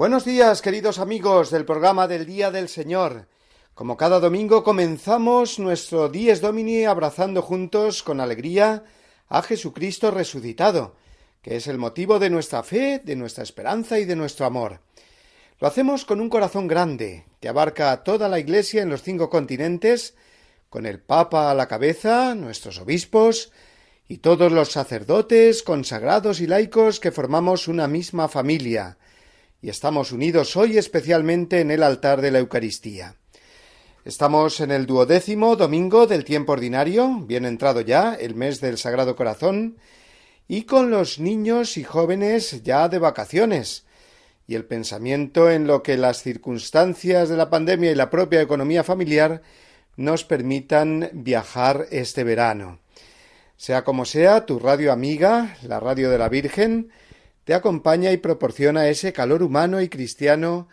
Buenos días, queridos amigos del programa del Día del Señor. Como cada domingo comenzamos nuestro Dies Domini abrazando juntos con alegría a Jesucristo resucitado, que es el motivo de nuestra fe, de nuestra esperanza y de nuestro amor. Lo hacemos con un corazón grande, que abarca a toda la Iglesia en los cinco continentes, con el Papa a la cabeza, nuestros obispos, y todos los sacerdotes, consagrados y laicos que formamos una misma familia, y estamos unidos hoy especialmente en el altar de la Eucaristía. Estamos en el duodécimo domingo del tiempo ordinario, bien entrado ya, el mes del Sagrado Corazón, y con los niños y jóvenes ya de vacaciones, y el pensamiento en lo que las circunstancias de la pandemia y la propia economía familiar nos permitan viajar este verano. Sea como sea, tu radio amiga, la radio de la Virgen, te acompaña y proporciona ese calor humano y cristiano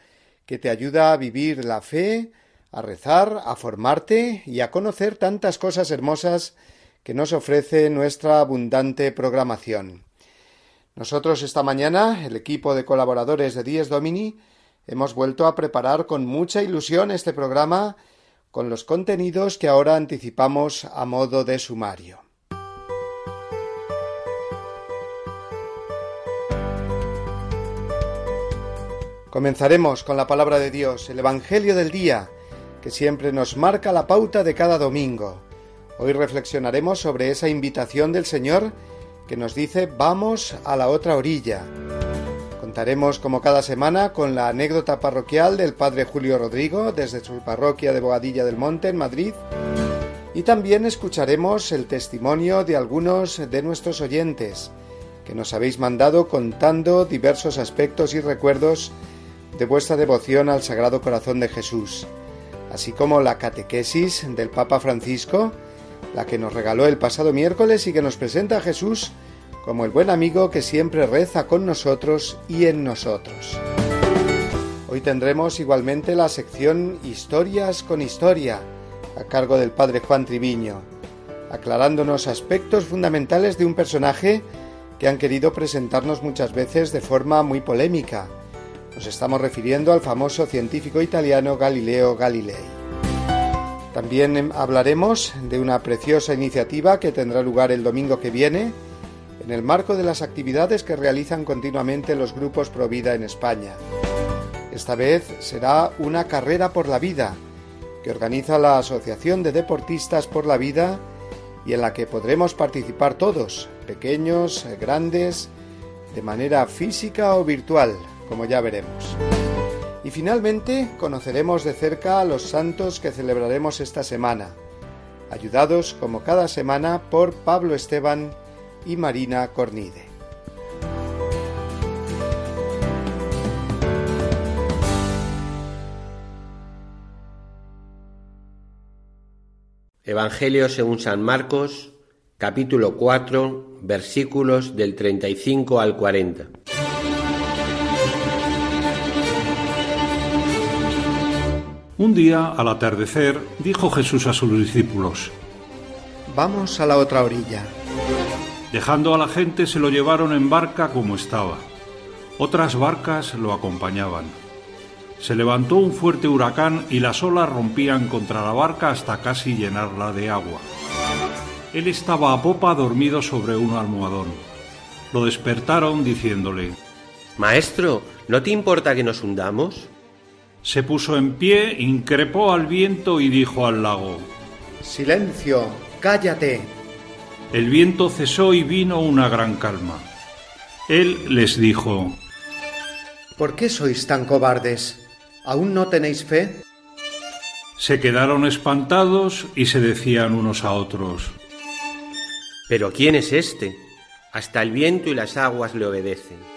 que te ayuda a vivir la fe, a rezar, a formarte y a conocer tantas cosas hermosas que nos ofrece nuestra abundante programación. Nosotros esta mañana, el equipo de colaboradores de Dies Domini, hemos vuelto a preparar con mucha ilusión este programa con los contenidos que ahora anticipamos a modo de sumario. Comenzaremos con la palabra de Dios, el Evangelio del día, que siempre nos marca la pauta de cada domingo. Hoy reflexionaremos sobre esa invitación del Señor que nos dice vamos a la otra orilla. Contaremos como cada semana con la anécdota parroquial del Padre Julio Rodrigo desde su parroquia de Bogadilla del Monte en Madrid y también escucharemos el testimonio de algunos de nuestros oyentes que nos habéis mandado contando diversos aspectos y recuerdos de vuestra devoción al Sagrado Corazón de Jesús, así como la catequesis del Papa Francisco, la que nos regaló el pasado miércoles y que nos presenta a Jesús como el buen amigo que siempre reza con nosotros y en nosotros. Hoy tendremos igualmente la sección Historias con Historia, a cargo del Padre Juan Triviño, aclarándonos aspectos fundamentales de un personaje que han querido presentarnos muchas veces de forma muy polémica, nos estamos refiriendo al famoso científico italiano Galileo Galilei. También hablaremos de una preciosa iniciativa que tendrá lugar el domingo que viene en el marco de las actividades que realizan continuamente los grupos Provida en España. Esta vez será una carrera por la vida que organiza la Asociación de Deportistas por la Vida y en la que podremos participar todos, pequeños, grandes, de manera física o virtual, como ya veremos. Y finalmente conoceremos de cerca a los santos que celebraremos esta semana, ayudados como cada semana por Pablo Esteban y Marina Cornide. Evangelio según San Marcos, capítulo 4, versículos del 35 al 40. Un día, al atardecer, dijo Jesús a sus discípulos, Vamos a la otra orilla. Dejando a la gente se lo llevaron en barca como estaba. Otras barcas lo acompañaban. Se levantó un fuerte huracán y las olas rompían contra la barca hasta casi llenarla de agua. Él estaba a popa dormido sobre un almohadón. Lo despertaron diciéndole, Maestro, ¿no te importa que nos hundamos? Se puso en pie, increpó al viento y dijo al lago, Silencio, cállate. El viento cesó y vino una gran calma. Él les dijo, ¿Por qué sois tan cobardes? ¿Aún no tenéis fe? Se quedaron espantados y se decían unos a otros. ¿Pero quién es este? Hasta el viento y las aguas le obedecen.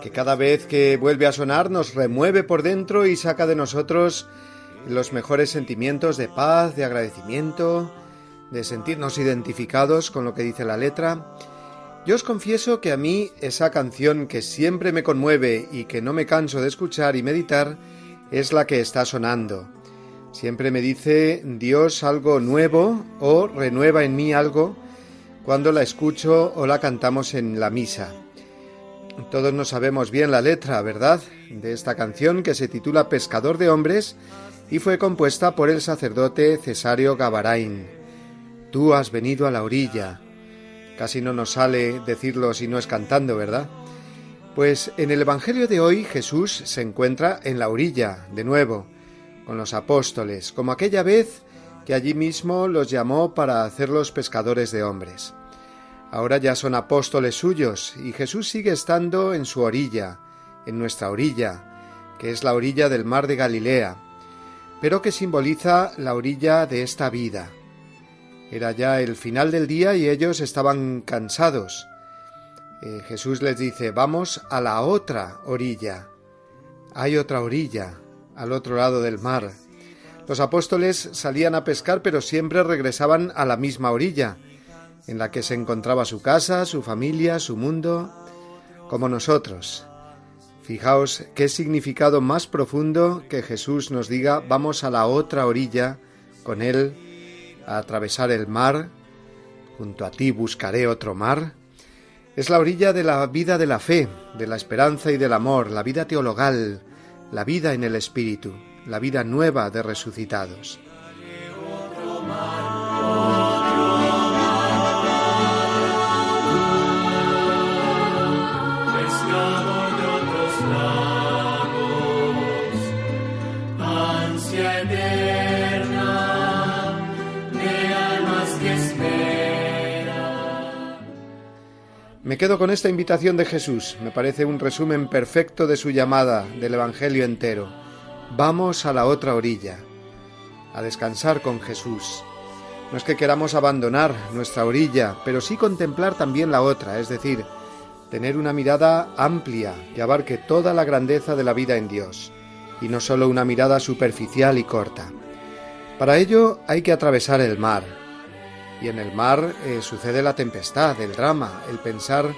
que cada vez que vuelve a sonar nos remueve por dentro y saca de nosotros los mejores sentimientos de paz, de agradecimiento, de sentirnos identificados con lo que dice la letra. Yo os confieso que a mí esa canción que siempre me conmueve y que no me canso de escuchar y meditar es la que está sonando. Siempre me dice Dios algo nuevo o renueva en mí algo cuando la escucho o la cantamos en la misa. Todos no sabemos bien la letra, ¿verdad?, de esta canción que se titula Pescador de Hombres y fue compuesta por el sacerdote Cesario Gavarain. Tú has venido a la orilla. Casi no nos sale decirlo si no es cantando, ¿verdad? Pues en el Evangelio de hoy Jesús se encuentra en la orilla, de nuevo, con los apóstoles, como aquella vez que allí mismo los llamó para hacerlos pescadores de hombres. Ahora ya son apóstoles suyos y Jesús sigue estando en su orilla, en nuestra orilla, que es la orilla del mar de Galilea, pero que simboliza la orilla de esta vida. Era ya el final del día y ellos estaban cansados. Eh, Jesús les dice, vamos a la otra orilla. Hay otra orilla, al otro lado del mar. Los apóstoles salían a pescar pero siempre regresaban a la misma orilla, en la que se encontraba su casa, su familia, su mundo, como nosotros. Fijaos qué significado más profundo que Jesús nos diga vamos a la otra orilla con Él a atravesar el mar, junto a ti buscaré otro mar. Es la orilla de la vida de la fe, de la esperanza y del amor, la vida teologal, la vida en el Espíritu, la vida nueva de resucitados. Me quedo con esta invitación de Jesús. Me parece un resumen perfecto de su llamada, del Evangelio entero. Vamos a la otra orilla, a descansar con Jesús. No es que queramos abandonar nuestra orilla, pero sí contemplar también la otra, es decir, tener una mirada amplia que abarque toda la grandeza de la vida en Dios, y no solo una mirada superficial y corta. Para ello hay que atravesar el mar. Y en el mar eh, sucede la tempestad, el drama, el pensar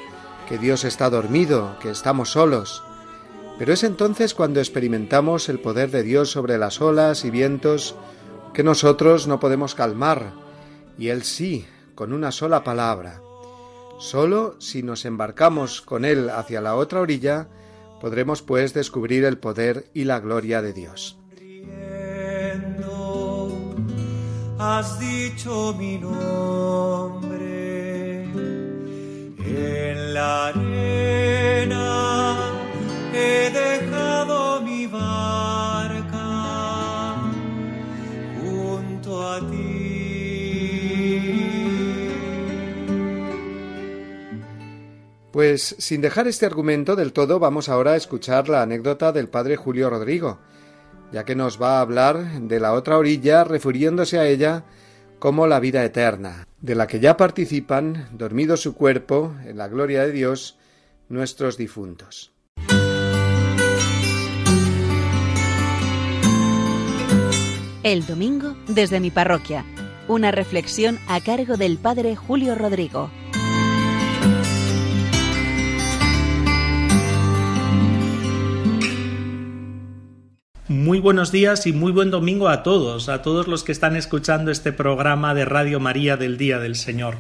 que Dios está dormido, que estamos solos. Pero es entonces cuando experimentamos el poder de Dios sobre las olas y vientos que nosotros no podemos calmar, y Él sí, con una sola palabra. Solo si nos embarcamos con Él hacia la otra orilla, podremos pues descubrir el poder y la gloria de Dios. Has dicho mi nombre en la arena he dejado mi barca junto a ti. Pues sin dejar este argumento del todo, vamos ahora a escuchar la anécdota del padre Julio Rodrigo, ya que nos va a hablar de la otra orilla refiriéndose a ella como la vida eterna, de la que ya participan, dormido su cuerpo, en la gloria de Dios, nuestros difuntos. El domingo desde mi parroquia. Una reflexión a cargo del Padre Julio Rodrigo. Muy buenos días y muy buen domingo a todos, a todos los que están escuchando este programa de Radio María del Día del Señor.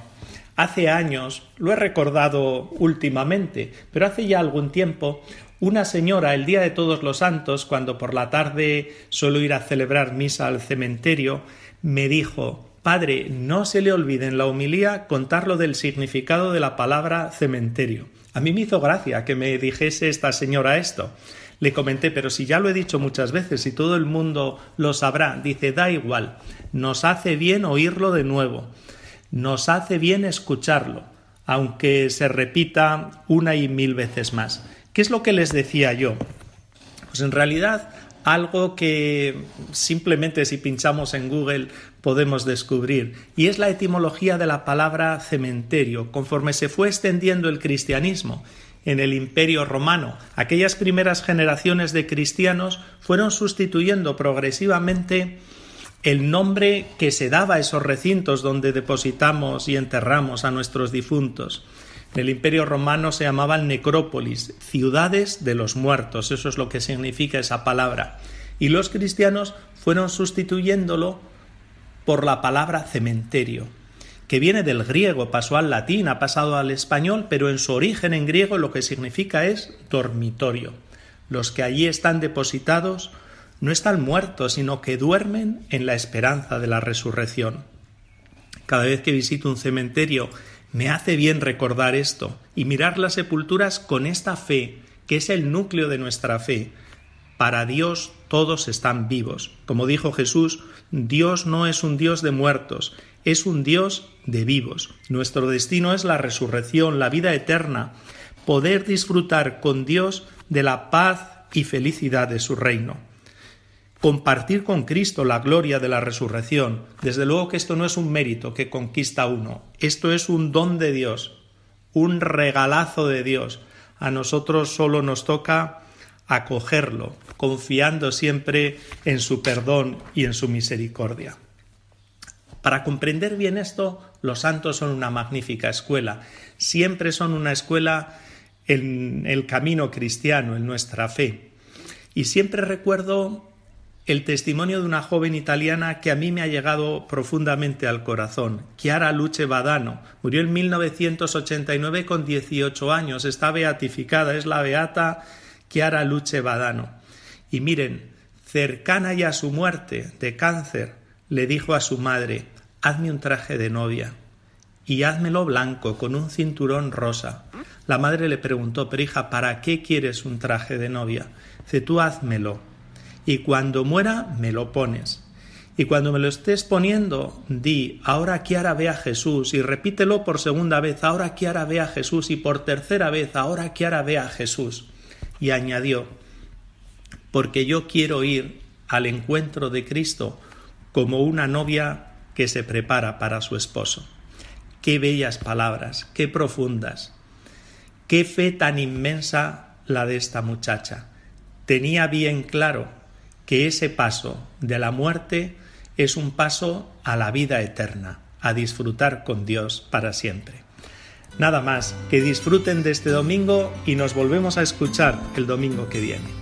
Hace años, lo he recordado últimamente, pero hace ya algún tiempo, una señora el día de todos los santos, cuando por la tarde suelo ir a celebrar misa al cementerio, me dijo Padre, no se le olvide en la homilía contar lo del significado de la palabra cementerio. A mí me hizo gracia que me dijese esta señora esto. Le comenté, pero si ya lo he dicho muchas veces y todo el mundo lo sabrá, dice, da igual, nos hace bien oírlo de nuevo, nos hace bien escucharlo, aunque se repita una y mil veces más. ¿Qué es lo que les decía yo? Pues en realidad algo que simplemente si pinchamos en Google podemos descubrir, y es la etimología de la palabra cementerio, conforme se fue extendiendo el cristianismo en el Imperio romano. Aquellas primeras generaciones de cristianos fueron sustituyendo progresivamente el nombre que se daba a esos recintos donde depositamos y enterramos a nuestros difuntos. En el Imperio romano se llamaban necrópolis, ciudades de los muertos, eso es lo que significa esa palabra. Y los cristianos fueron sustituyéndolo por la palabra cementerio que viene del griego, pasó al latín, ha pasado al español, pero en su origen en griego lo que significa es dormitorio. Los que allí están depositados no están muertos, sino que duermen en la esperanza de la resurrección. Cada vez que visito un cementerio me hace bien recordar esto y mirar las sepulturas con esta fe, que es el núcleo de nuestra fe. Para Dios todos están vivos. Como dijo Jesús, Dios no es un Dios de muertos, es un Dios de vivos. Nuestro destino es la resurrección, la vida eterna, poder disfrutar con Dios de la paz y felicidad de su reino. Compartir con Cristo la gloria de la resurrección. Desde luego que esto no es un mérito que conquista uno, esto es un don de Dios, un regalazo de Dios. A nosotros solo nos toca acogerlo, confiando siempre en su perdón y en su misericordia. Para comprender bien esto, los santos son una magnífica escuela. Siempre son una escuela en el camino cristiano, en nuestra fe. Y siempre recuerdo el testimonio de una joven italiana que a mí me ha llegado profundamente al corazón, Chiara Luce Badano. Murió en 1989 con 18 años, está beatificada, es la beata Chiara Luce Badano. Y miren, cercana ya a su muerte de cáncer, le dijo a su madre, hazme un traje de novia y házmelo blanco con un cinturón rosa. La madre le preguntó, pero hija, ¿para qué quieres un traje de novia? Dice, tú házmelo y cuando muera me lo pones. Y cuando me lo estés poniendo, di, ahora Kiara ve a Jesús, y repítelo por segunda vez, ahora Kiara ve a Jesús, y por tercera vez, ahora Kiara ve a Jesús. Y añadió, porque yo quiero ir al encuentro de Cristo como una novia que se prepara para su esposo. Qué bellas palabras, qué profundas, qué fe tan inmensa la de esta muchacha. Tenía bien claro que ese paso de la muerte es un paso a la vida eterna, a disfrutar con Dios para siempre. Nada más, que disfruten de este domingo y nos volvemos a escuchar el domingo que viene.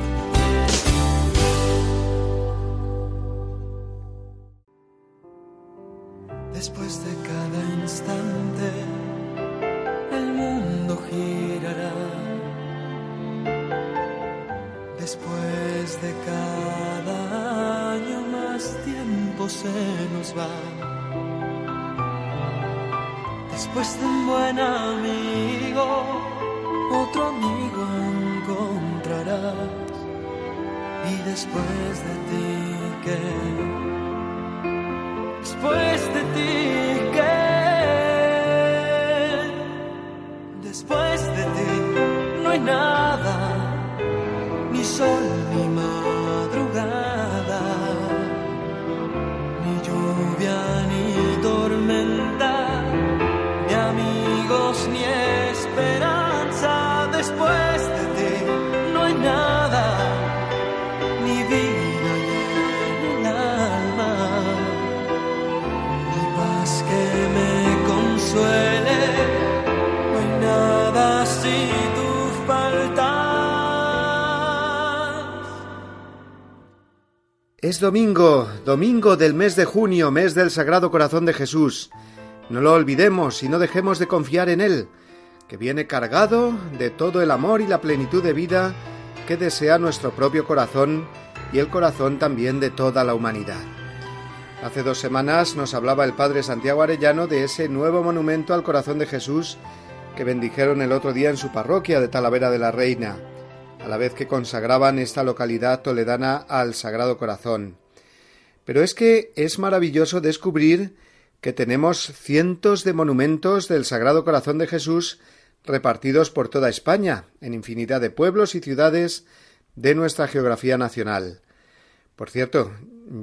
Se nos va. Después de un buen amigo, otro amigo encontrarás. Y después de ti, ¿qué? Después de ti, Es domingo, domingo del mes de junio, mes del Sagrado Corazón de Jesús. No lo olvidemos y no dejemos de confiar en Él, que viene cargado de todo el amor y la plenitud de vida que desea nuestro propio corazón y el corazón también de toda la humanidad. Hace dos semanas nos hablaba el Padre Santiago Arellano de ese nuevo monumento al corazón de Jesús que bendijeron el otro día en su parroquia de Talavera de la Reina a la vez que consagraban esta localidad toledana al Sagrado Corazón. Pero es que es maravilloso descubrir que tenemos cientos de monumentos del Sagrado Corazón de Jesús repartidos por toda España, en infinidad de pueblos y ciudades de nuestra geografía nacional. Por cierto,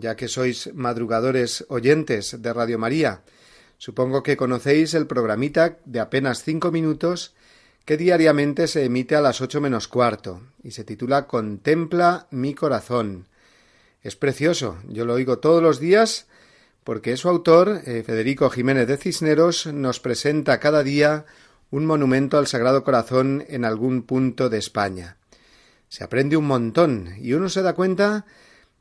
ya que sois madrugadores oyentes de Radio María, supongo que conocéis el programita de apenas cinco minutos que diariamente se emite a las ocho menos cuarto y se titula Contempla mi corazón. Es precioso, yo lo oigo todos los días porque su autor, eh, Federico Jiménez de Cisneros, nos presenta cada día un monumento al Sagrado Corazón en algún punto de España. Se aprende un montón y uno se da cuenta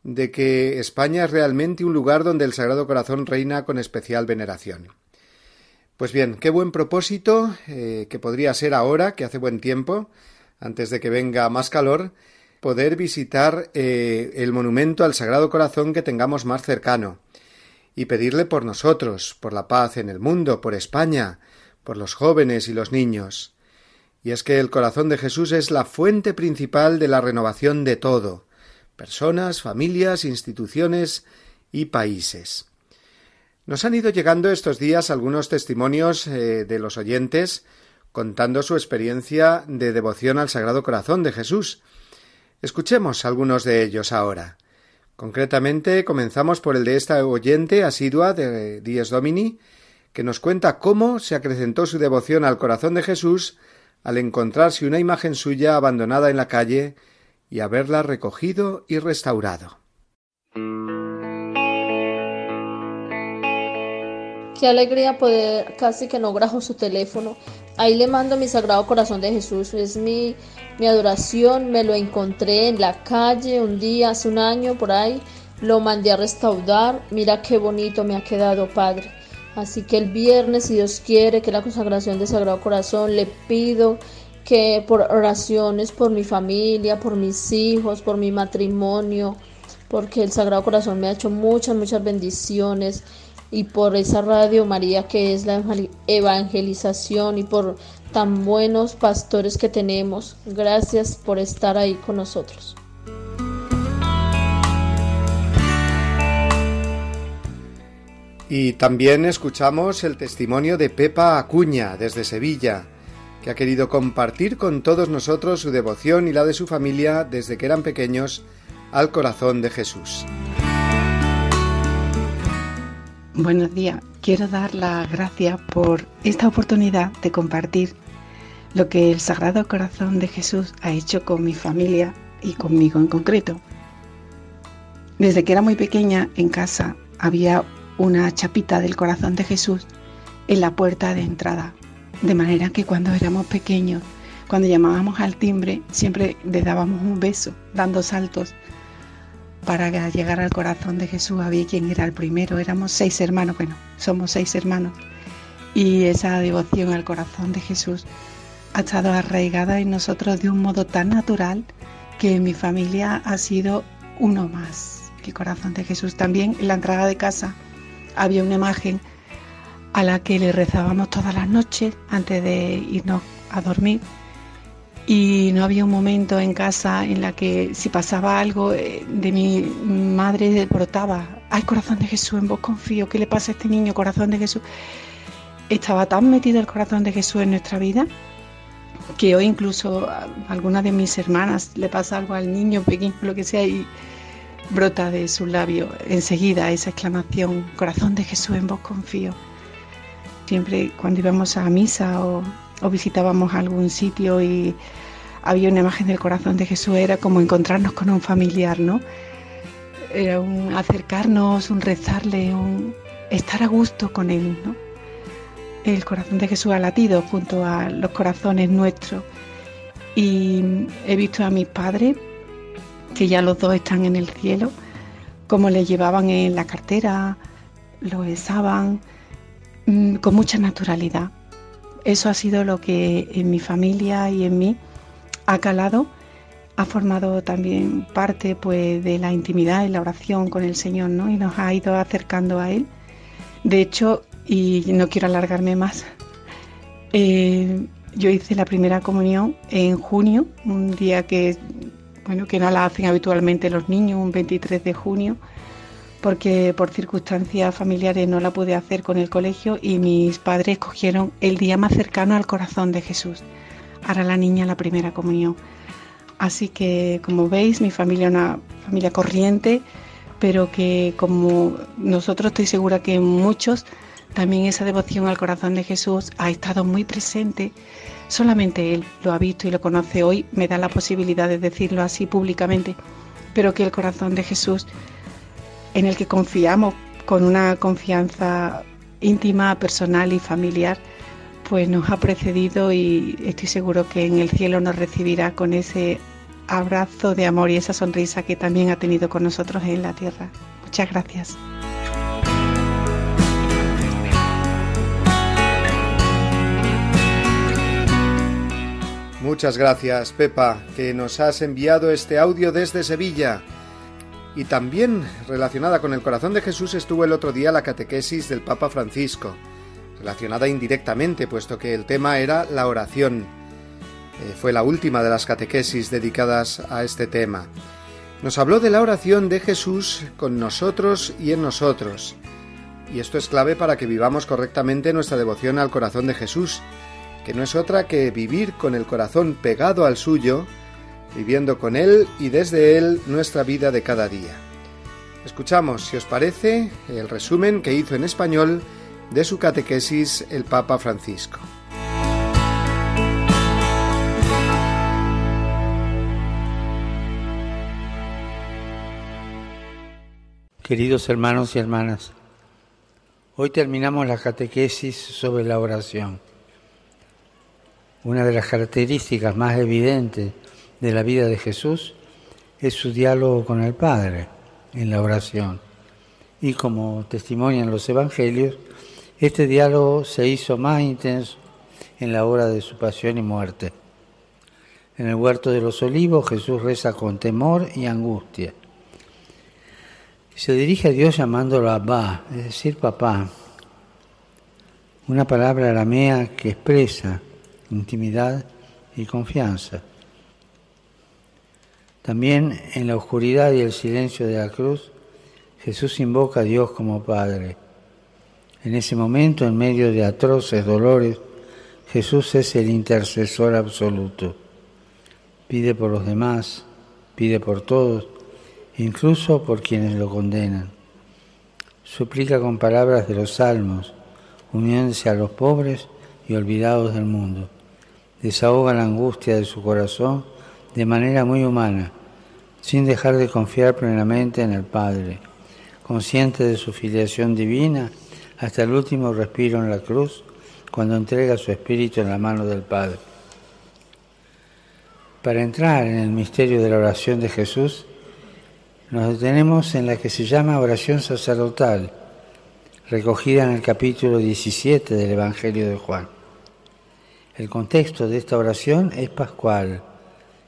de que España es realmente un lugar donde el Sagrado Corazón reina con especial veneración. Pues bien, qué buen propósito eh, que podría ser ahora, que hace buen tiempo, antes de que venga más calor, poder visitar eh, el monumento al Sagrado Corazón que tengamos más cercano y pedirle por nosotros, por la paz en el mundo, por España, por los jóvenes y los niños. Y es que el corazón de Jesús es la fuente principal de la renovación de todo personas, familias, instituciones y países. Nos han ido llegando estos días algunos testimonios eh, de los oyentes contando su experiencia de devoción al Sagrado Corazón de Jesús. Escuchemos algunos de ellos ahora. Concretamente, comenzamos por el de esta oyente asidua de Dies Domini, que nos cuenta cómo se acrecentó su devoción al corazón de Jesús al encontrarse una imagen suya abandonada en la calle y haberla recogido y restaurado. Qué alegría poder, casi que no grajo su teléfono. Ahí le mando mi sagrado corazón de Jesús. Es mi, mi adoración. Me lo encontré en la calle un día, hace un año por ahí. Lo mandé a restaurar. Mira qué bonito me ha quedado, Padre. Así que el viernes, si Dios quiere, que la consagración de Sagrado Corazón, le pido que por oraciones por mi familia, por mis hijos, por mi matrimonio, porque el Sagrado Corazón me ha hecho muchas, muchas bendiciones y por esa radio María que es la evangelización y por tan buenos pastores que tenemos. Gracias por estar ahí con nosotros. Y también escuchamos el testimonio de Pepa Acuña desde Sevilla, que ha querido compartir con todos nosotros su devoción y la de su familia desde que eran pequeños al corazón de Jesús. Buenos días. Quiero dar las gracias por esta oportunidad de compartir lo que el Sagrado Corazón de Jesús ha hecho con mi familia y conmigo en concreto. Desde que era muy pequeña en casa había una chapita del corazón de Jesús en la puerta de entrada, de manera que cuando éramos pequeños, cuando llamábamos al timbre, siempre le dábamos un beso, dando saltos para llegar al corazón de Jesús había quien era el primero. Éramos seis hermanos, bueno, somos seis hermanos. Y esa devoción al corazón de Jesús ha estado arraigada en nosotros de un modo tan natural que mi familia ha sido uno más. El corazón de Jesús también en la entrada de casa había una imagen a la que le rezábamos todas las noches antes de irnos a dormir y no había un momento en casa en la que si pasaba algo eh, de mi madre brotaba, ay corazón de Jesús, en vos confío, ¿qué le pasa a este niño, corazón de Jesús? Estaba tan metido el corazón de Jesús en nuestra vida que hoy incluso a alguna de mis hermanas le pasa algo al niño pequeño, lo que sea, y brota de su labio enseguida esa exclamación, corazón de Jesús, en vos confío. Siempre cuando íbamos a misa o o visitábamos algún sitio y había una imagen del corazón de Jesús, era como encontrarnos con un familiar, ¿no? Era un acercarnos, un rezarle, un estar a gusto con él, ¿no? El corazón de Jesús ha latido junto a los corazones nuestros. Y he visto a mis padres, que ya los dos están en el cielo, cómo le llevaban en la cartera, lo besaban mm, con mucha naturalidad eso ha sido lo que en mi familia y en mí ha calado, ha formado también parte pues de la intimidad y la oración con el Señor, ¿no? Y nos ha ido acercando a Él. De hecho, y no quiero alargarme más, eh, yo hice la primera comunión en junio, un día que, bueno, que no la hacen habitualmente los niños, un 23 de junio porque por circunstancias familiares no la pude hacer con el colegio y mis padres escogieron el día más cercano al corazón de Jesús. Ahora la niña la primera comunión. Así que como veis mi familia es una familia corriente, pero que como nosotros estoy segura que muchos también esa devoción al corazón de Jesús ha estado muy presente. Solamente Él lo ha visto y lo conoce hoy, me da la posibilidad de decirlo así públicamente Espero que el corazón de Jesús, en el que confiamos con una confianza íntima, personal y familiar, pues nos ha precedido y estoy seguro que en el cielo nos recibirá con ese abrazo de amor y esa sonrisa que también ha tenido con nosotros en la tierra. Muchas gracias. Muchas gracias, Pepa, que nos has enviado este audio desde Sevilla. Y también relacionada con el corazón de Jesús estuvo el otro día la catequesis del Papa Francisco, relacionada indirectamente, puesto que el tema era la oración. Eh, fue la última de las catequesis dedicadas a este tema. Nos habló de la oración de Jesús con nosotros y en nosotros. Y esto es clave para que vivamos correctamente nuestra devoción al corazón de Jesús, que no es otra que vivir con el corazón pegado al suyo, viviendo con Él y desde Él nuestra vida de cada día. Escuchamos, si os parece, el resumen que hizo en español de su catequesis el Papa Francisco. Queridos hermanos y hermanas, hoy terminamos la catequesis sobre la oración. Una de las características más evidentes de la vida de Jesús es su diálogo con el Padre en la oración. Y como testimonian los evangelios, este diálogo se hizo más intenso en la hora de su pasión y muerte. En el huerto de los olivos Jesús reza con temor y angustia. Se dirige a Dios llamándolo Abba, es decir, papá, una palabra aramea que expresa intimidad y confianza. También en la oscuridad y el silencio de la cruz, Jesús invoca a Dios como Padre. En ese momento, en medio de atroces dolores, Jesús es el intercesor absoluto. Pide por los demás, pide por todos, incluso por quienes lo condenan. Suplica con palabras de los salmos, uniéndose a los pobres y olvidados del mundo desahoga la angustia de su corazón de manera muy humana, sin dejar de confiar plenamente en el Padre, consciente de su filiación divina hasta el último respiro en la cruz, cuando entrega su espíritu en la mano del Padre. Para entrar en el misterio de la oración de Jesús, nos detenemos en la que se llama oración sacerdotal, recogida en el capítulo 17 del Evangelio de Juan. El contexto de esta oración es pascual.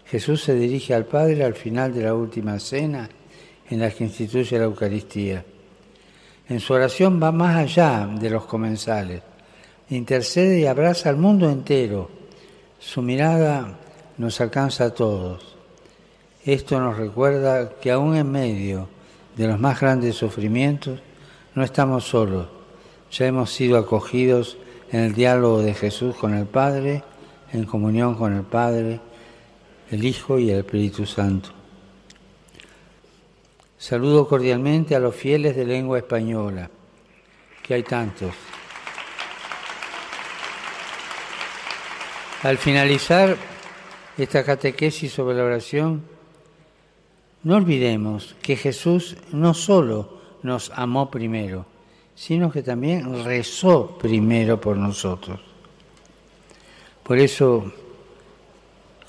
Jesús se dirige al Padre al final de la última cena en la que instituye la Eucaristía. En su oración va más allá de los comensales, intercede y abraza al mundo entero. Su mirada nos alcanza a todos. Esto nos recuerda que aún en medio de los más grandes sufrimientos no estamos solos, ya hemos sido acogidos en el diálogo de Jesús con el Padre, en comunión con el Padre, el Hijo y el Espíritu Santo. Saludo cordialmente a los fieles de lengua española, que hay tantos. Al finalizar esta catequesis sobre la oración, no olvidemos que Jesús no solo nos amó primero, sino que también rezó primero por nosotros. Por eso,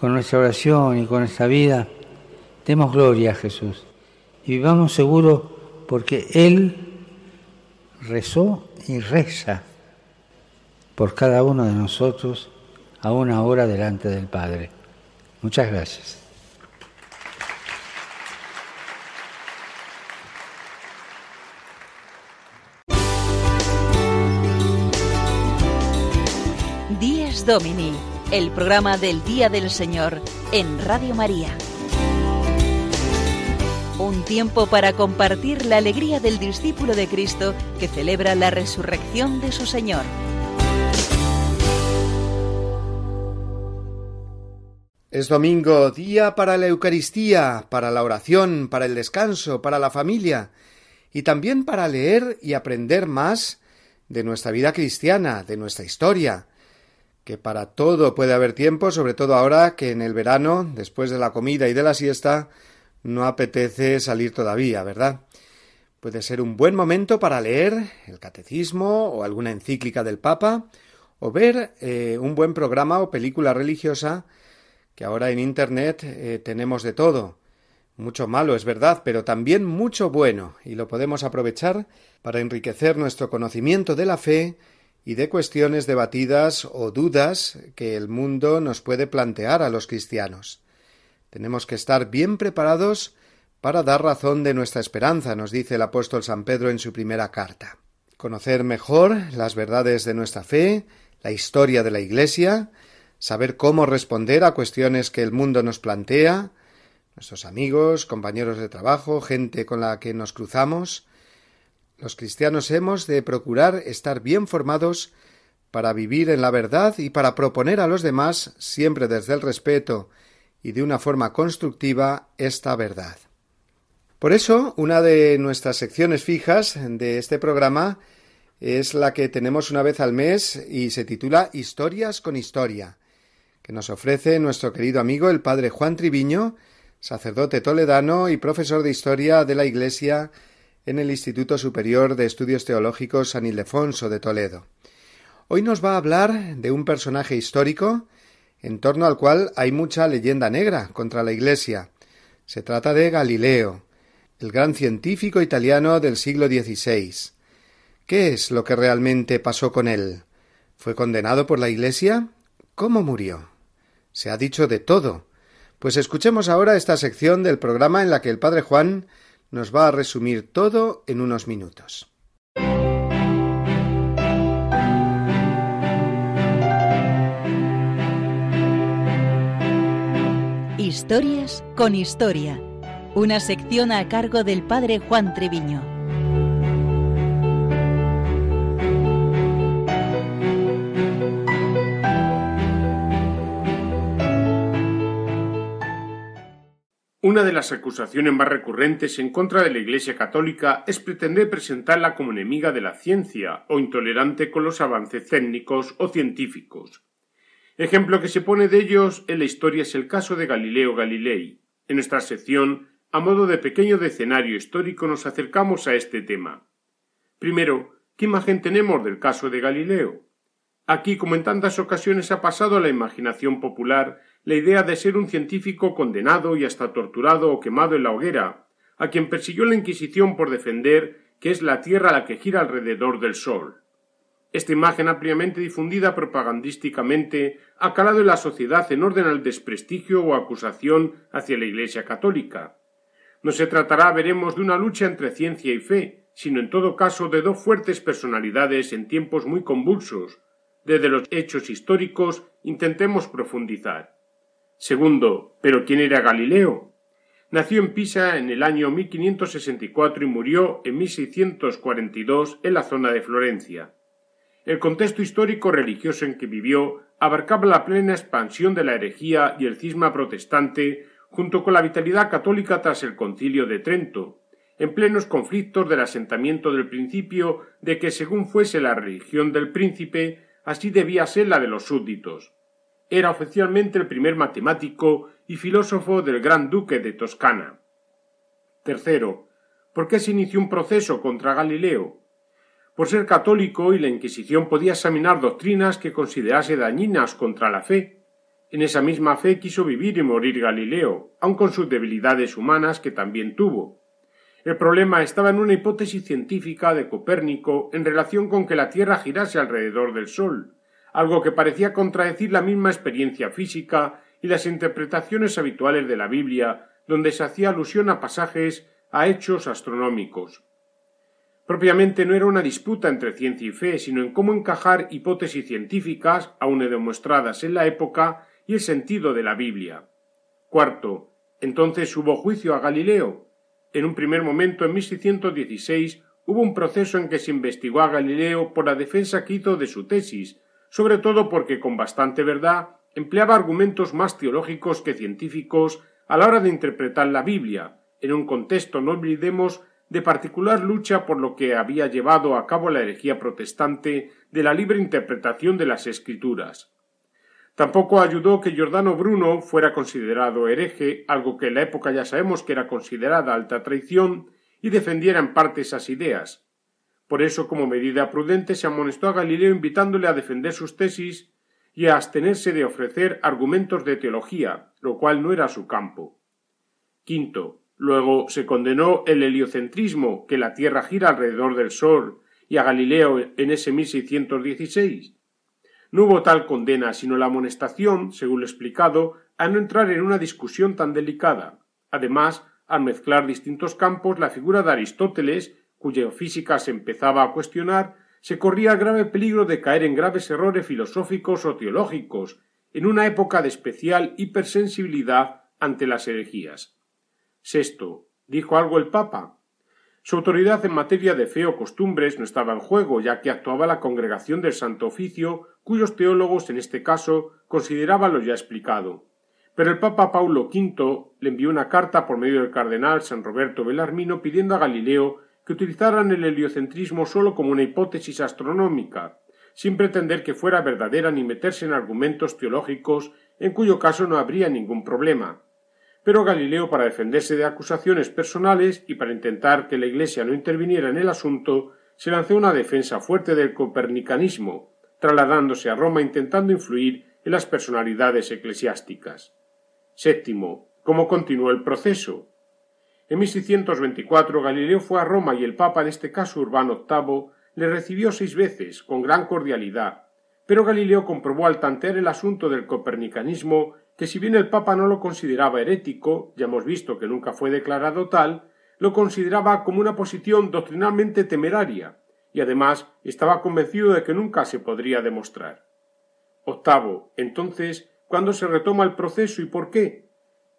con nuestra oración y con nuestra vida, demos gloria a Jesús y vivamos seguros porque Él rezó y reza por cada uno de nosotros a una hora delante del Padre. Muchas gracias. Domini, el programa del Día del Señor en Radio María. Un tiempo para compartir la alegría del discípulo de Cristo que celebra la resurrección de su Señor. Es domingo, día para la Eucaristía, para la oración, para el descanso, para la familia y también para leer y aprender más de nuestra vida cristiana, de nuestra historia, que para todo puede haber tiempo, sobre todo ahora que en el verano, después de la comida y de la siesta, no apetece salir todavía, ¿verdad? Puede ser un buen momento para leer el catecismo o alguna encíclica del Papa o ver eh, un buen programa o película religiosa que ahora en Internet eh, tenemos de todo. Mucho malo, es verdad, pero también mucho bueno, y lo podemos aprovechar para enriquecer nuestro conocimiento de la fe y de cuestiones debatidas o dudas que el mundo nos puede plantear a los cristianos. Tenemos que estar bien preparados para dar razón de nuestra esperanza, nos dice el apóstol San Pedro en su primera carta. Conocer mejor las verdades de nuestra fe, la historia de la Iglesia, saber cómo responder a cuestiones que el mundo nos plantea, nuestros amigos, compañeros de trabajo, gente con la que nos cruzamos. Los cristianos hemos de procurar estar bien formados para vivir en la verdad y para proponer a los demás, siempre desde el respeto y de una forma constructiva, esta verdad. Por eso, una de nuestras secciones fijas de este programa es la que tenemos una vez al mes y se titula Historias con Historia, que nos ofrece nuestro querido amigo el padre Juan Triviño, sacerdote toledano y profesor de Historia de la Iglesia en el Instituto Superior de Estudios Teológicos San Ildefonso de Toledo. Hoy nos va a hablar de un personaje histórico en torno al cual hay mucha leyenda negra contra la Iglesia. Se trata de Galileo, el gran científico italiano del siglo XVI. ¿Qué es lo que realmente pasó con él? ¿Fue condenado por la Iglesia? ¿Cómo murió? Se ha dicho de todo. Pues escuchemos ahora esta sección del programa en la que el Padre Juan nos va a resumir todo en unos minutos. Historias con historia una sección a cargo del padre Juan Treviño. Una de las acusaciones más recurrentes en contra de la Iglesia católica es pretender presentarla como enemiga de la ciencia o intolerante con los avances técnicos o científicos. Ejemplo que se pone de ellos en la historia es el caso de Galileo Galilei. En nuestra sección a modo de pequeño escenario histórico nos acercamos a este tema. Primero, ¿qué imagen tenemos del caso de Galileo? Aquí, como en tantas ocasiones, ha pasado a la imaginación popular la idea de ser un científico condenado y hasta torturado o quemado en la hoguera, a quien persiguió la Inquisición por defender que es la Tierra la que gira alrededor del Sol. Esta imagen ampliamente difundida propagandísticamente ha calado en la sociedad en orden al desprestigio o acusación hacia la Iglesia católica, no se tratará, veremos, de una lucha entre ciencia y fe, sino en todo caso de dos fuertes personalidades en tiempos muy convulsos. Desde los hechos históricos intentemos profundizar. Segundo, ¿pero quién era Galileo? Nació en Pisa en el año 1564 y murió en 1642 en la zona de Florencia. El contexto histórico religioso en que vivió abarcaba la plena expansión de la herejía y el cisma protestante junto con la vitalidad católica tras el concilio de Trento, en plenos conflictos del asentamiento del principio de que según fuese la religión del príncipe, así debía ser la de los súbditos. Era oficialmente el primer matemático y filósofo del gran duque de Toscana. Tercero, ¿por qué se inició un proceso contra Galileo? Por ser católico y la Inquisición podía examinar doctrinas que considerase dañinas contra la fe, en esa misma fe quiso vivir y morir Galileo, aun con sus debilidades humanas que también tuvo. El problema estaba en una hipótesis científica de Copérnico en relación con que la Tierra girase alrededor del Sol, algo que parecía contradecir la misma experiencia física y las interpretaciones habituales de la Biblia, donde se hacía alusión a pasajes a hechos astronómicos. Propiamente no era una disputa entre ciencia y fe, sino en cómo encajar hipótesis científicas, aun demostradas en la época, y el sentido de la Biblia. Cuarto, entonces hubo juicio a Galileo. En un primer momento, en 1616, hubo un proceso en que se investigó a Galileo por la defensa que hizo de su tesis, sobre todo porque con bastante verdad empleaba argumentos más teológicos que científicos a la hora de interpretar la Biblia, en un contexto, no olvidemos, de particular lucha por lo que había llevado a cabo la herejía protestante de la libre interpretación de las Escrituras. Tampoco ayudó que Giordano Bruno fuera considerado hereje, algo que en la época ya sabemos que era considerada alta traición, y defendiera en parte esas ideas. Por eso, como medida prudente, se amonestó a Galileo invitándole a defender sus tesis y a abstenerse de ofrecer argumentos de teología, lo cual no era su campo. Quinto, luego se condenó el heliocentrismo, que la Tierra gira alrededor del Sol, y a Galileo en ese 1616, no hubo tal condena, sino la amonestación, según lo explicado, a no entrar en una discusión tan delicada. Además, al mezclar distintos campos, la figura de Aristóteles, cuya física se empezaba a cuestionar, se corría grave peligro de caer en graves errores filosóficos o teológicos, en una época de especial hipersensibilidad ante las herejías. Sexto, ¿dijo algo el Papa? Su autoridad en materia de fe o costumbres no estaba en juego, ya que actuaba la congregación del Santo Oficio, cuyos teólogos en este caso consideraban lo ya explicado. Pero el Papa Paulo V le envió una carta por medio del cardenal San Roberto Belarmino pidiendo a Galileo que utilizaran el heliocentrismo solo como una hipótesis astronómica, sin pretender que fuera verdadera ni meterse en argumentos teológicos, en cuyo caso no habría ningún problema. Pero Galileo, para defenderse de acusaciones personales y para intentar que la Iglesia no interviniera en el asunto, se lanzó una defensa fuerte del copernicanismo, trasladándose a Roma intentando influir en las personalidades eclesiásticas. Séptimo. ¿Cómo continuó el proceso? En 1624 Galileo fue a Roma y el Papa, en este caso Urbano VIII, le recibió seis veces, con gran cordialidad. Pero Galileo comprobó al tantear el asunto del copernicanismo que si bien el Papa no lo consideraba herético, ya hemos visto que nunca fue declarado tal, lo consideraba como una posición doctrinalmente temeraria, y además estaba convencido de que nunca se podría demostrar. Octavo. Entonces, ¿cuándo se retoma el proceso y por qué?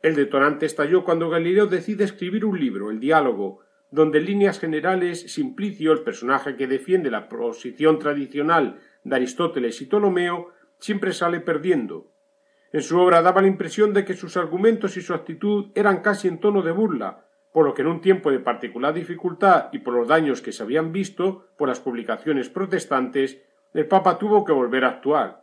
El detonante estalló cuando Galileo decide escribir un libro, El diálogo, donde en líneas generales Simplicio, el personaje que defiende la posición tradicional de Aristóteles y Ptolomeo, siempre sale perdiendo, en su obra daba la impresión de que sus argumentos y su actitud eran casi en tono de burla, por lo que en un tiempo de particular dificultad y por los daños que se habían visto por las publicaciones protestantes, el Papa tuvo que volver a actuar.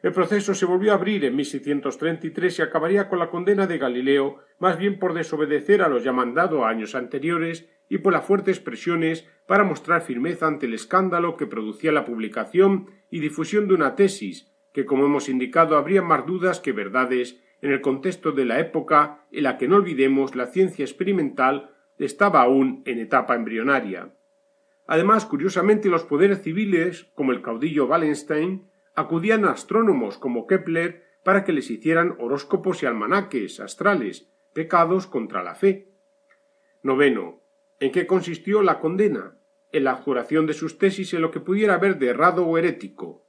El proceso se volvió a abrir en 1633 y acabaría con la condena de Galileo, más bien por desobedecer a los ya mandado años anteriores y por las fuertes presiones para mostrar firmeza ante el escándalo que producía la publicación y difusión de una tesis, que como hemos indicado habría más dudas que verdades en el contexto de la época en la que no olvidemos la ciencia experimental estaba aún en etapa embrionaria. Además, curiosamente, los poderes civiles, como el caudillo Wallenstein, acudían a astrónomos como Kepler para que les hicieran horóscopos y almanaques astrales, pecados contra la fe. Noveno. ¿En qué consistió la condena? En la juración de sus tesis en lo que pudiera haber de errado o herético,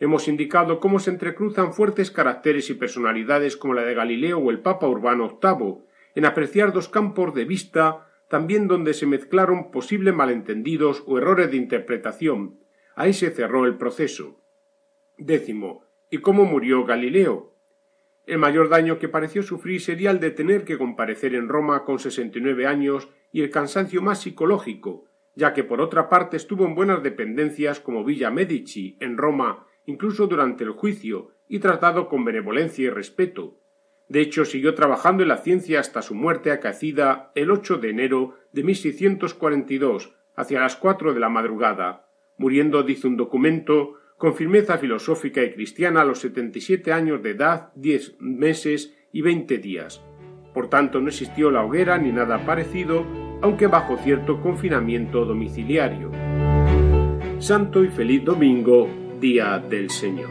Hemos indicado cómo se entrecruzan fuertes caracteres y personalidades como la de Galileo o el Papa Urbano VIII, en apreciar dos campos de vista también donde se mezclaron posibles malentendidos o errores de interpretación. Ahí se cerró el proceso. Décimo. ¿Y cómo murió Galileo? El mayor daño que pareció sufrir sería el de tener que comparecer en Roma con sesenta y nueve años y el cansancio más psicológico, ya que por otra parte estuvo en buenas dependencias como Villa Medici en Roma incluso durante el juicio, y tratado con benevolencia y respeto. De hecho, siguió trabajando en la ciencia hasta su muerte acaecida el 8 de enero de 1642, hacia las cuatro de la madrugada, muriendo, dice un documento, con firmeza filosófica y cristiana a los setenta y siete años de edad, diez meses y veinte días. Por tanto, no existió la hoguera ni nada parecido, aunque bajo cierto confinamiento domiciliario. Santo y feliz domingo día del Señor.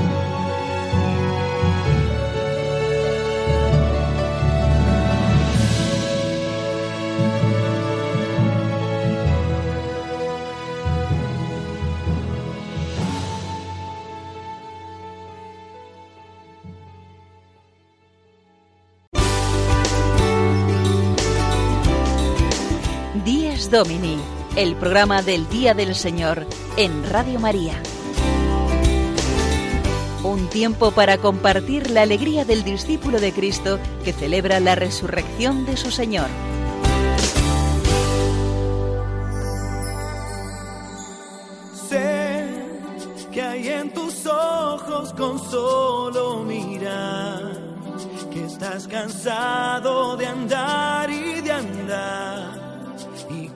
Domini, el programa del Día del Señor en Radio María. Un tiempo para compartir la alegría del discípulo de Cristo que celebra la resurrección de su Señor. Sé que hay en tus ojos con solo mirar que estás cansado de andar y de andar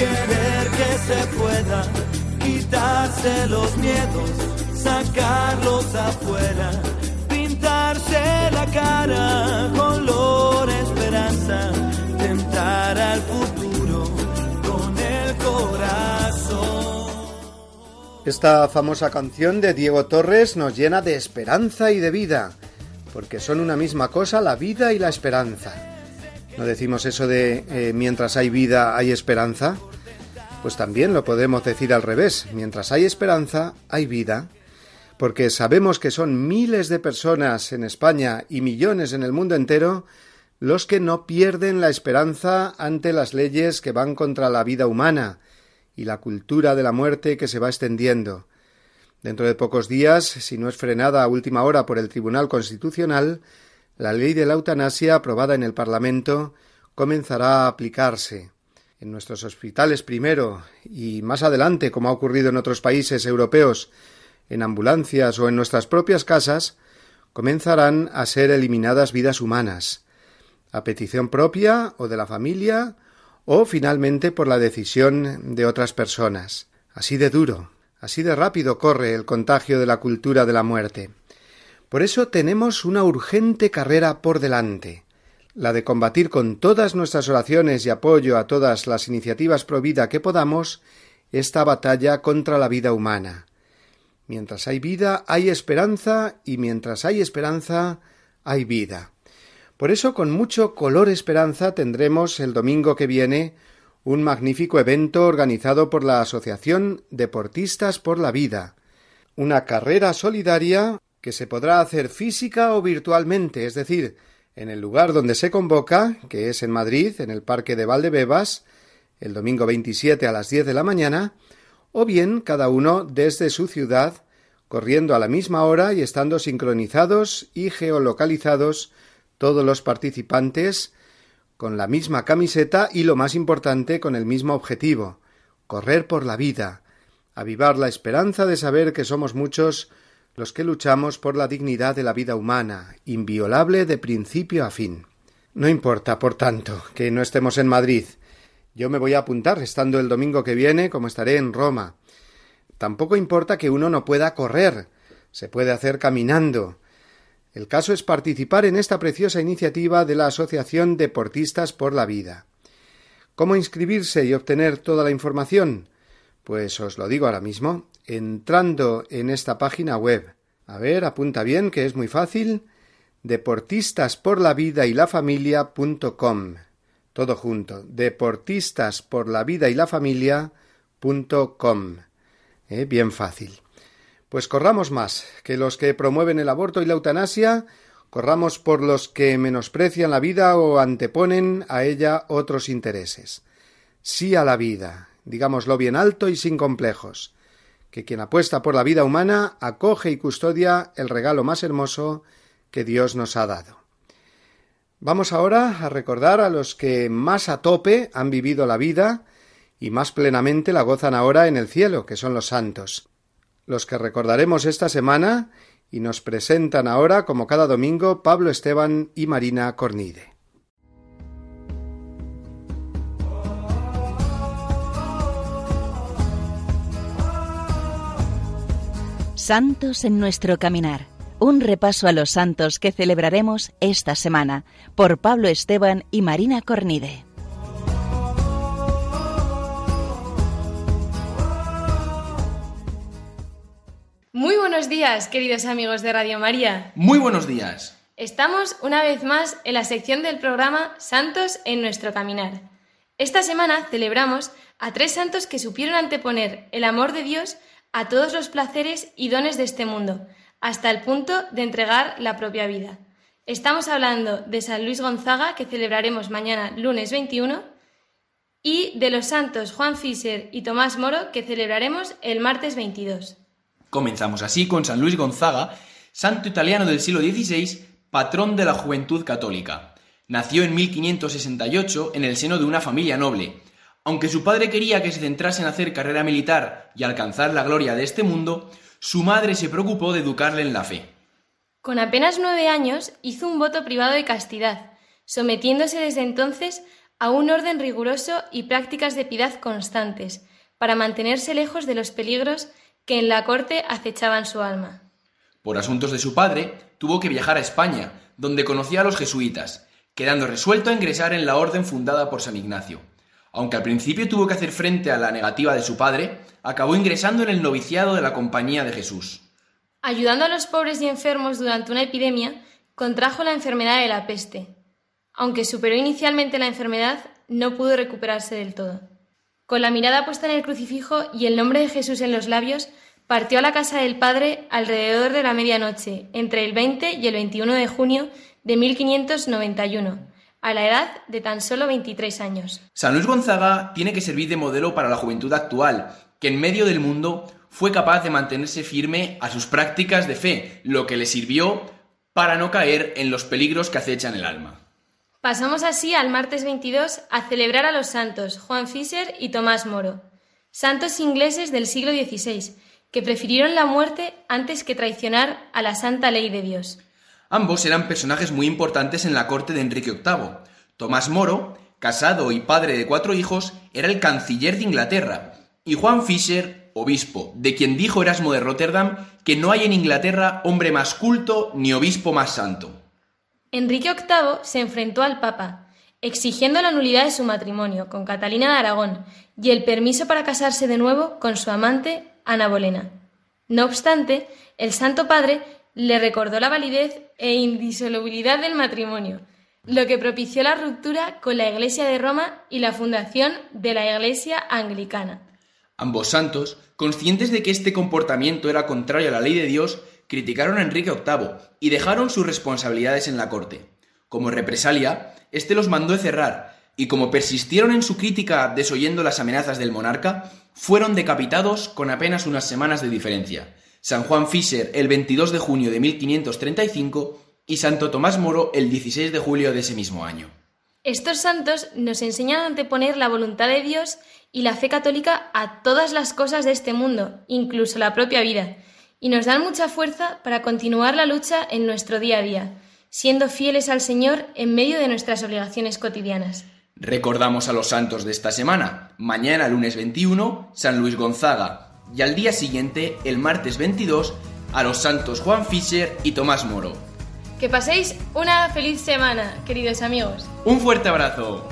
querer que se pueda quitarse los miedos, sacarlos afuera, pintarse la cara, color esperanza, tentar al futuro con el corazón. Esta famosa canción de Diego Torres nos llena de esperanza y de vida, porque son una misma cosa la vida y la esperanza. ¿No decimos eso de eh, mientras hay vida hay esperanza? Pues también lo podemos decir al revés. Mientras hay esperanza, hay vida. Porque sabemos que son miles de personas en España y millones en el mundo entero los que no pierden la esperanza ante las leyes que van contra la vida humana y la cultura de la muerte que se va extendiendo. Dentro de pocos días, si no es frenada a última hora por el Tribunal Constitucional, la ley de la eutanasia aprobada en el Parlamento comenzará a aplicarse en nuestros hospitales primero y más adelante, como ha ocurrido en otros países europeos, en ambulancias o en nuestras propias casas, comenzarán a ser eliminadas vidas humanas, a petición propia o de la familia, o finalmente por la decisión de otras personas. Así de duro, así de rápido corre el contagio de la cultura de la muerte. Por eso tenemos una urgente carrera por delante, la de combatir con todas nuestras oraciones y apoyo a todas las iniciativas pro vida que podamos esta batalla contra la vida humana. Mientras hay vida, hay esperanza, y mientras hay esperanza, hay vida. Por eso, con mucho color esperanza, tendremos el domingo que viene un magnífico evento organizado por la Asociación Deportistas por la Vida, una carrera solidaria que se podrá hacer física o virtualmente, es decir, en el lugar donde se convoca, que es en Madrid, en el Parque de Valdebebas, el domingo 27 a las 10 de la mañana, o bien cada uno desde su ciudad, corriendo a la misma hora y estando sincronizados y geolocalizados todos los participantes con la misma camiseta y lo más importante con el mismo objetivo correr por la vida, avivar la esperanza de saber que somos muchos los que luchamos por la dignidad de la vida humana, inviolable de principio a fin. No importa, por tanto, que no estemos en Madrid. Yo me voy a apuntar estando el domingo que viene, como estaré en Roma. Tampoco importa que uno no pueda correr, se puede hacer caminando. El caso es participar en esta preciosa iniciativa de la Asociación Deportistas por la Vida. ¿Cómo inscribirse y obtener toda la información? Pues os lo digo ahora mismo entrando en esta página web. A ver, apunta bien que es muy fácil deportistasporlavida y la familia.com. Todo junto, deportistasporlavida y la familia.com. ¿Eh? Bien fácil. Pues corramos más que los que promueven el aborto y la eutanasia, corramos por los que menosprecian la vida o anteponen a ella otros intereses. Sí a la vida, digámoslo bien alto y sin complejos, que quien apuesta por la vida humana acoge y custodia el regalo más hermoso que Dios nos ha dado. Vamos ahora a recordar a los que más a tope han vivido la vida y más plenamente la gozan ahora en el cielo, que son los santos. Los que recordaremos esta semana y nos presentan ahora, como cada domingo, Pablo Esteban y Marina Cornide. Santos en nuestro caminar un repaso a los santos que celebraremos esta semana por Pablo Esteban y Marina Cornide. Muy buenos días, queridos amigos de Radio María. Muy buenos días. Estamos una vez más en la sección del programa Santos en nuestro caminar. Esta semana celebramos a tres santos que supieron anteponer el amor de Dios a todos los placeres y dones de este mundo, hasta el punto de entregar la propia vida. Estamos hablando de San Luis Gonzaga, que celebraremos mañana lunes 21, y de los santos Juan Fischer y Tomás Moro, que celebraremos el martes 22. Comenzamos así con San Luis Gonzaga, santo italiano del siglo XVI, patrón de la juventud católica. Nació en 1568 en el seno de una familia noble. Aunque su padre quería que se centrase en hacer carrera militar y alcanzar la gloria de este mundo, su madre se preocupó de educarle en la fe. Con apenas nueve años hizo un voto privado de castidad, sometiéndose desde entonces a un orden riguroso y prácticas de piedad constantes, para mantenerse lejos de los peligros que en la corte acechaban su alma. Por asuntos de su padre, tuvo que viajar a España, donde conocía a los jesuitas, quedando resuelto a ingresar en la orden fundada por San Ignacio. Aunque al principio tuvo que hacer frente a la negativa de su padre, acabó ingresando en el noviciado de la Compañía de Jesús. Ayudando a los pobres y enfermos durante una epidemia, contrajo la enfermedad de la peste. Aunque superó inicialmente la enfermedad, no pudo recuperarse del todo. Con la mirada puesta en el crucifijo y el nombre de Jesús en los labios, partió a la casa del Padre alrededor de la medianoche, entre el 20 y el 21 de junio de 1591 a la edad de tan solo 23 años. San Luis Gonzaga tiene que servir de modelo para la juventud actual, que en medio del mundo fue capaz de mantenerse firme a sus prácticas de fe, lo que le sirvió para no caer en los peligros que acechan el alma. Pasamos así al martes 22 a celebrar a los santos Juan Fischer y Tomás Moro, santos ingleses del siglo XVI, que prefirieron la muerte antes que traicionar a la santa ley de Dios. Ambos eran personajes muy importantes en la corte de Enrique VIII. Tomás Moro, casado y padre de cuatro hijos, era el canciller de Inglaterra, y Juan Fisher, obispo, de quien dijo Erasmo de Rotterdam que no hay en Inglaterra hombre más culto ni obispo más santo. Enrique VIII se enfrentó al Papa, exigiendo la nulidad de su matrimonio con Catalina de Aragón y el permiso para casarse de nuevo con su amante Ana Bolena. No obstante, el Santo Padre le recordó la validez e indisolubilidad del matrimonio, lo que propició la ruptura con la Iglesia de Roma y la fundación de la Iglesia anglicana. Ambos santos, conscientes de que este comportamiento era contrario a la ley de Dios, criticaron a Enrique VIII y dejaron sus responsabilidades en la corte. Como represalia, éste los mandó cerrar, y como persistieron en su crítica desoyendo las amenazas del monarca, fueron decapitados con apenas unas semanas de diferencia. San Juan Fischer el 22 de junio de 1535 y Santo Tomás Moro el 16 de julio de ese mismo año. Estos santos nos enseñan a anteponer la voluntad de Dios y la fe católica a todas las cosas de este mundo, incluso la propia vida, y nos dan mucha fuerza para continuar la lucha en nuestro día a día, siendo fieles al Señor en medio de nuestras obligaciones cotidianas. Recordamos a los santos de esta semana. Mañana, lunes 21, San Luis Gonzaga, y al día siguiente, el martes 22, a los santos Juan Fischer y Tomás Moro. Que paséis una feliz semana, queridos amigos. Un fuerte abrazo.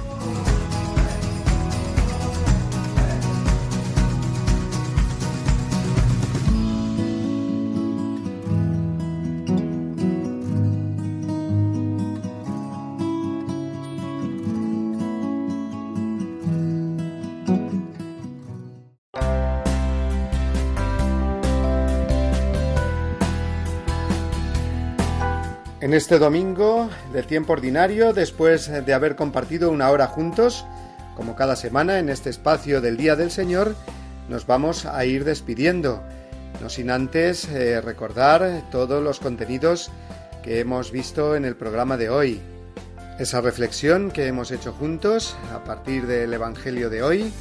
En este domingo del tiempo ordinario, después de haber compartido una hora juntos, como cada semana en este espacio del Día del Señor, nos vamos a ir despidiendo, no sin antes eh, recordar todos los contenidos que hemos visto en el programa de hoy. Esa reflexión que hemos hecho juntos a partir del Evangelio de hoy,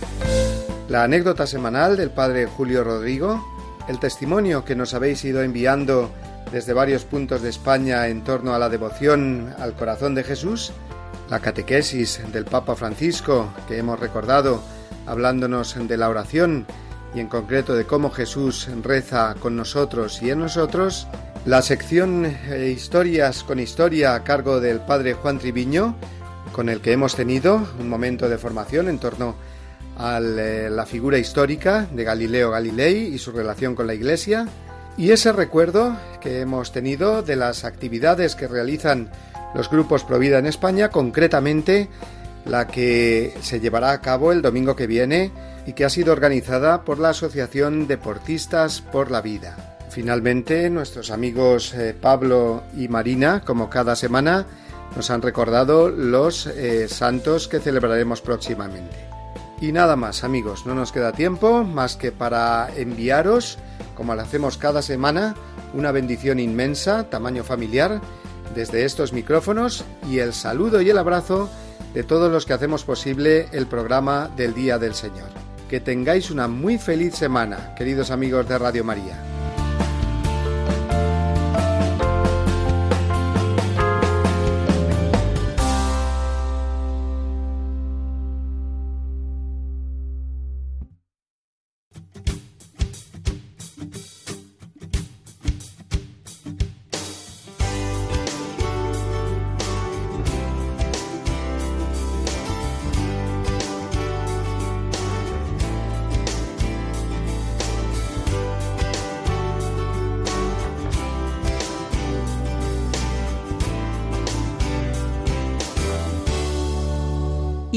la anécdota semanal del Padre Julio Rodrigo, el testimonio que nos habéis ido enviando desde varios puntos de España en torno a la devoción al corazón de Jesús, la catequesis del Papa Francisco que hemos recordado hablándonos de la oración y en concreto de cómo Jesús reza con nosotros y en nosotros, la sección eh, Historias con Historia a cargo del Padre Juan Triviño, con el que hemos tenido un momento de formación en torno a eh, la figura histórica de Galileo Galilei y su relación con la Iglesia, y ese recuerdo que hemos tenido de las actividades que realizan los grupos Provida en España, concretamente la que se llevará a cabo el domingo que viene y que ha sido organizada por la Asociación Deportistas por la Vida. Finalmente, nuestros amigos eh, Pablo y Marina, como cada semana, nos han recordado los eh, santos que celebraremos próximamente. Y nada más, amigos, no nos queda tiempo más que para enviaros, como lo hacemos cada semana, una bendición inmensa, tamaño familiar, desde estos micrófonos y el saludo y el abrazo de todos los que hacemos posible el programa del Día del Señor. Que tengáis una muy feliz semana, queridos amigos de Radio María.